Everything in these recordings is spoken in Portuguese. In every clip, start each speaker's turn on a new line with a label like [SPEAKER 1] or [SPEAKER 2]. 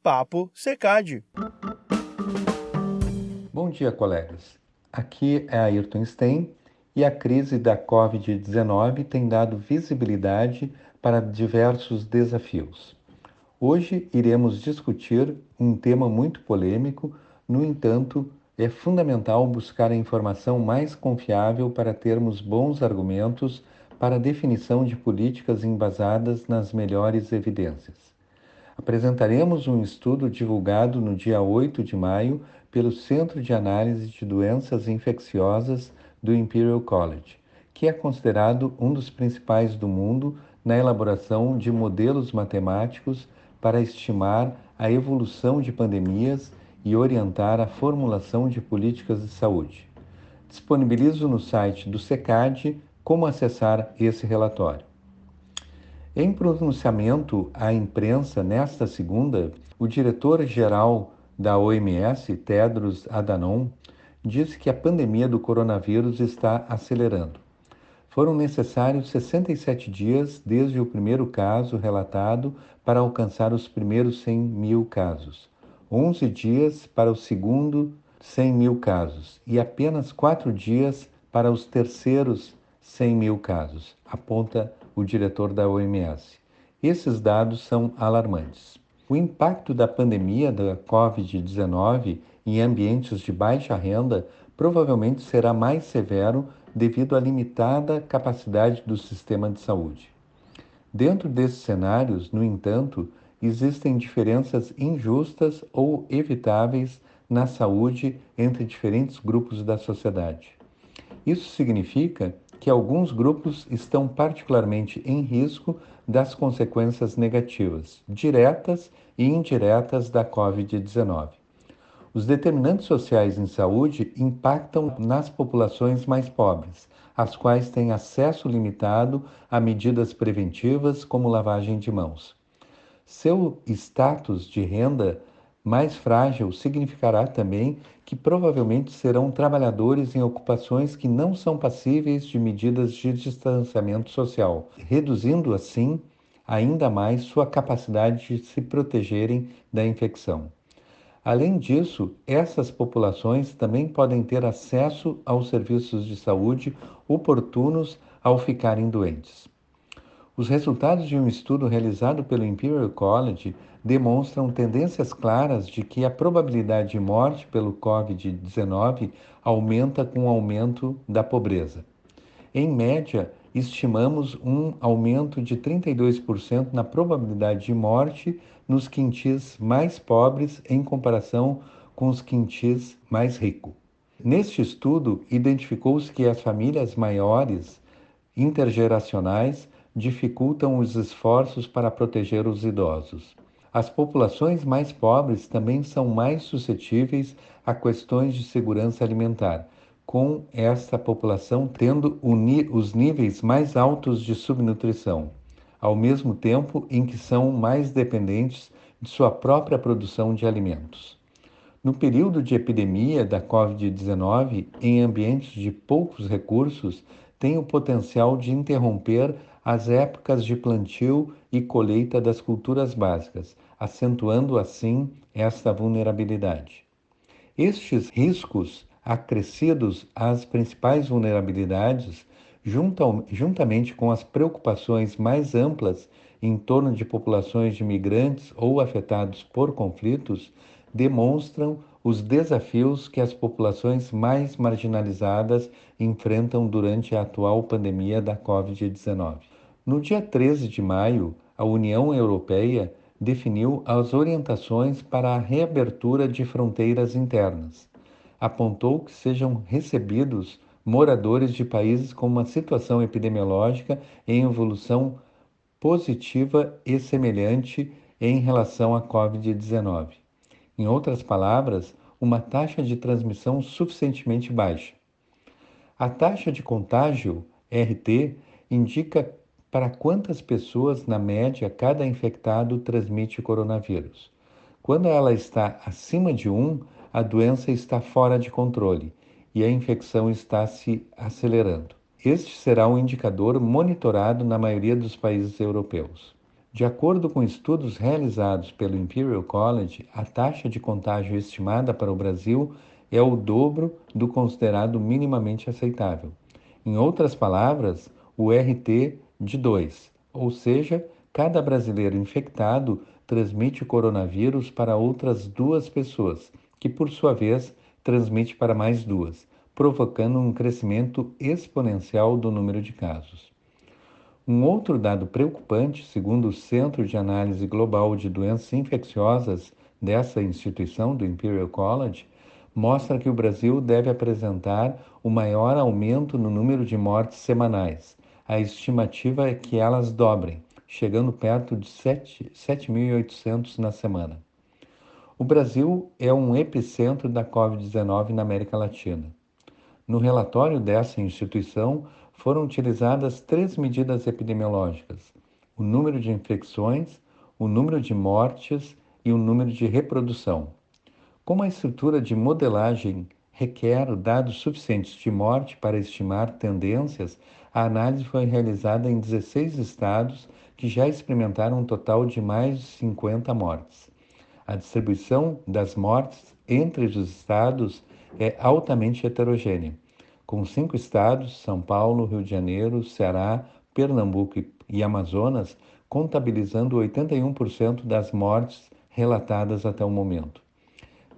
[SPEAKER 1] Papo Secad.
[SPEAKER 2] Bom dia, colegas. Aqui é Ayrton Stein e a crise da Covid-19 tem dado visibilidade para diversos desafios. Hoje iremos discutir um tema muito polêmico, no entanto, é fundamental buscar a informação mais confiável para termos bons argumentos para a definição de políticas embasadas nas melhores evidências. Apresentaremos um estudo divulgado no dia 8 de maio pelo Centro de Análise de Doenças Infecciosas do Imperial College, que é considerado um dos principais do mundo na elaboração de modelos matemáticos para estimar a evolução de pandemias e orientar a formulação de políticas de saúde. Disponibilizo no site do SECAD como acessar esse relatório. Em pronunciamento à imprensa nesta segunda, o diretor-geral da OMS, Tedros Adhanom, disse que a pandemia do coronavírus está acelerando. Foram necessários 67 dias desde o primeiro caso relatado para alcançar os primeiros 100 mil casos, 11 dias para o segundo 100 mil casos e apenas 4 dias para os terceiros 100 mil casos, aponta o diretor da OMS. Esses dados são alarmantes. O impacto da pandemia da Covid-19 em ambientes de baixa renda provavelmente será mais severo devido à limitada capacidade do sistema de saúde. Dentro desses cenários, no entanto, existem diferenças injustas ou evitáveis na saúde entre diferentes grupos da sociedade. Isso significa que alguns grupos estão particularmente em risco das consequências negativas, diretas e indiretas da Covid-19. Os determinantes sociais em saúde impactam nas populações mais pobres, as quais têm acesso limitado a medidas preventivas como lavagem de mãos. Seu status de renda mais frágil significará também que provavelmente serão trabalhadores em ocupações que não são passíveis de medidas de distanciamento social, reduzindo assim ainda mais sua capacidade de se protegerem da infecção. Além disso, essas populações também podem ter acesso aos serviços de saúde oportunos ao ficarem doentes. Os resultados de um estudo realizado pelo Imperial College demonstram tendências claras de que a probabilidade de morte pelo Covid-19 aumenta com o aumento da pobreza. Em média, estimamos um aumento de 32% na probabilidade de morte nos quintis mais pobres em comparação com os quintis mais ricos. Neste estudo, identificou-se que as famílias maiores intergeracionais dificultam os esforços para proteger os idosos. As populações mais pobres também são mais suscetíveis a questões de segurança alimentar, com esta população tendo os níveis mais altos de subnutrição, ao mesmo tempo em que são mais dependentes de sua própria produção de alimentos. No período de epidemia da Covid-19, em ambientes de poucos recursos, tem o potencial de interromper as épocas de plantio e colheita das culturas básicas, acentuando assim esta vulnerabilidade. Estes riscos acrescidos às principais vulnerabilidades, juntamente com as preocupações mais amplas em torno de populações de migrantes ou afetados por conflitos, demonstram os desafios que as populações mais marginalizadas enfrentam durante a atual pandemia da Covid-19. No dia 13 de maio, a União Europeia definiu as orientações para a reabertura de fronteiras internas. Apontou que sejam recebidos moradores de países com uma situação epidemiológica em evolução positiva e semelhante em relação à Covid-19. Em outras palavras, uma taxa de transmissão suficientemente baixa. A taxa de contágio, RT, indica para quantas pessoas, na média, cada infectado transmite coronavírus. Quando ela está acima de 1, a doença está fora de controle e a infecção está se acelerando. Este será um indicador monitorado na maioria dos países europeus. De acordo com estudos realizados pelo Imperial College, a taxa de contágio estimada para o Brasil é o dobro do considerado minimamente aceitável. Em outras palavras, o RT de 2, ou seja, cada brasileiro infectado transmite o coronavírus para outras duas pessoas, que por sua vez transmite para mais duas, provocando um crescimento exponencial do número de casos. Um outro dado preocupante, segundo o Centro de Análise Global de Doenças Infecciosas dessa instituição, do Imperial College, mostra que o Brasil deve apresentar o maior aumento no número de mortes semanais. A estimativa é que elas dobrem, chegando perto de 7.800 na semana. O Brasil é um epicentro da Covid-19 na América Latina. No relatório dessa instituição, foram utilizadas três medidas epidemiológicas: o número de infecções, o número de mortes e o número de reprodução. Como a estrutura de modelagem requer dados suficientes de morte para estimar tendências, a análise foi realizada em 16 estados que já experimentaram um total de mais de 50 mortes. A distribuição das mortes entre os estados é altamente heterogênea com cinco estados, São Paulo, Rio de Janeiro, Ceará, Pernambuco e Amazonas, contabilizando 81% das mortes relatadas até o momento.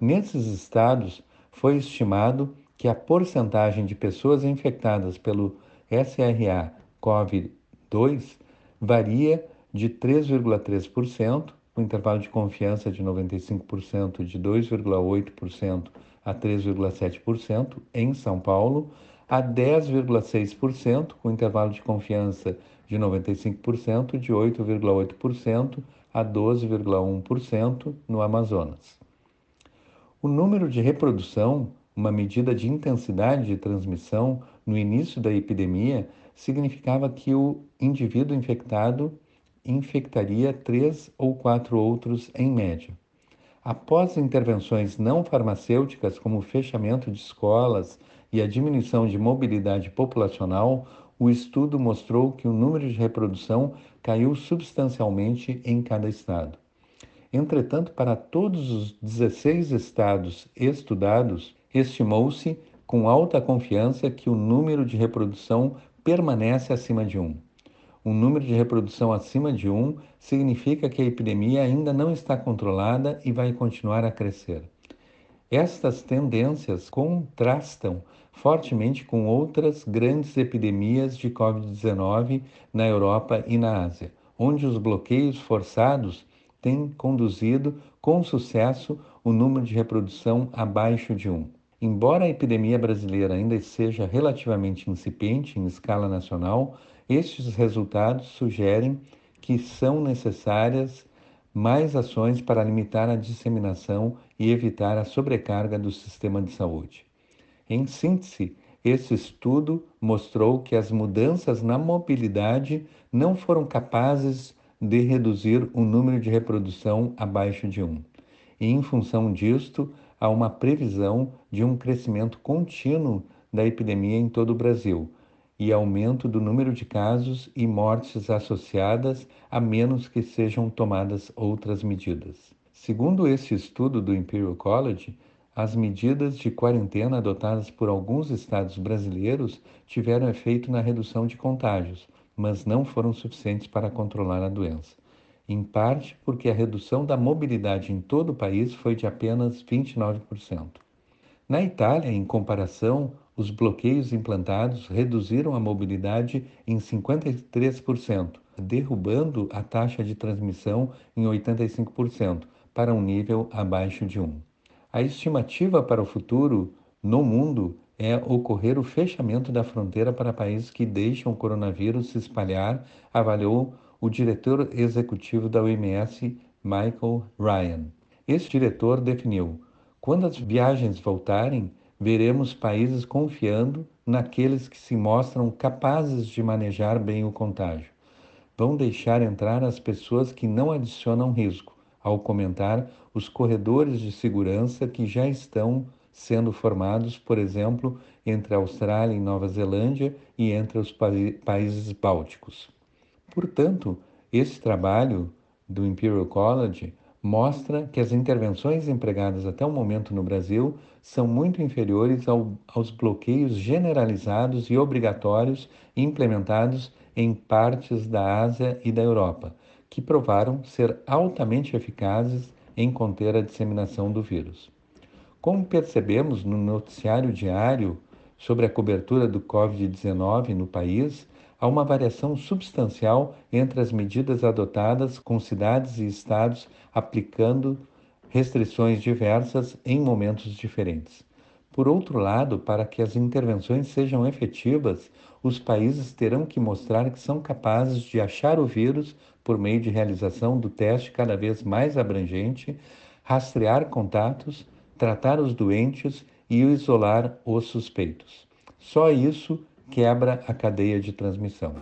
[SPEAKER 2] Nesses estados, foi estimado que a porcentagem de pessoas infectadas pelo SRA-CoV-2 varia de 3,3%, com intervalo de confiança de 95% de 2,8% a 3,7% em São Paulo, a 10,6%, com intervalo de confiança de 95% de 8,8% a 12,1% no Amazonas. O número de reprodução, uma medida de intensidade de transmissão no início da epidemia, significava que o indivíduo infectado infectaria três ou quatro outros em média. Após intervenções não farmacêuticas, como o fechamento de escolas e a diminuição de mobilidade populacional, o estudo mostrou que o número de reprodução caiu substancialmente em cada estado. Entretanto, para todos os 16 estados estudados, estimou-se com alta confiança que o número de reprodução permanece acima de 1 um número de reprodução acima de 1 significa que a epidemia ainda não está controlada e vai continuar a crescer. Estas tendências contrastam fortemente com outras grandes epidemias de Covid-19 na Europa e na Ásia, onde os bloqueios forçados têm conduzido com sucesso o número de reprodução abaixo de 1. Embora a epidemia brasileira ainda seja relativamente incipiente em escala nacional, estes resultados sugerem que são necessárias mais ações para limitar a disseminação e evitar a sobrecarga do sistema de saúde. Em síntese, esse estudo mostrou que as mudanças na mobilidade não foram capazes de reduzir o número de reprodução abaixo de 1. E, em função disto, há uma previsão de um crescimento contínuo da epidemia em todo o Brasil, e aumento do número de casos e mortes associadas, a menos que sejam tomadas outras medidas. Segundo este estudo do Imperial College, as medidas de quarentena adotadas por alguns estados brasileiros tiveram efeito na redução de contágios, mas não foram suficientes para controlar a doença. Em parte porque a redução da mobilidade em todo o país foi de apenas 29%. Na Itália, em comparação, os bloqueios implantados reduziram a mobilidade em 53%, derrubando a taxa de transmissão em 85%, para um nível abaixo de 1. A estimativa para o futuro no mundo é ocorrer o fechamento da fronteira para países que deixam o coronavírus se espalhar, avaliou o diretor executivo da OMS, Michael Ryan. Esse diretor definiu: quando as viagens voltarem, veremos países confiando naqueles que se mostram capazes de manejar bem o contágio. Vão deixar entrar as pessoas que não adicionam risco, ao comentar os corredores de segurança que já estão sendo formados, por exemplo, entre a Austrália e Nova Zelândia e entre os pa países bálticos. Portanto, Esse trabalho do Imperial College mostra que as intervenções empregadas até o momento no Brasil são muito inferiores ao, aos bloqueios generalizados e obrigatórios implementados em partes da Ásia e da Europa, que provaram ser altamente eficazes em conter a disseminação do vírus. Como percebemos no noticiário diário sobre a cobertura do Covid-19 no país, há uma variação substancial entre as medidas adotadas com cidades e estados aplicando restrições diversas em momentos diferentes. Por outro lado, para que as intervenções sejam efetivas, os países terão que mostrar que são capazes de achar o vírus por meio de realização do teste cada vez mais abrangente, rastrear contatos, tratar os doentes e isolar os suspeitos. Só isso quebra a cadeia de transmissão.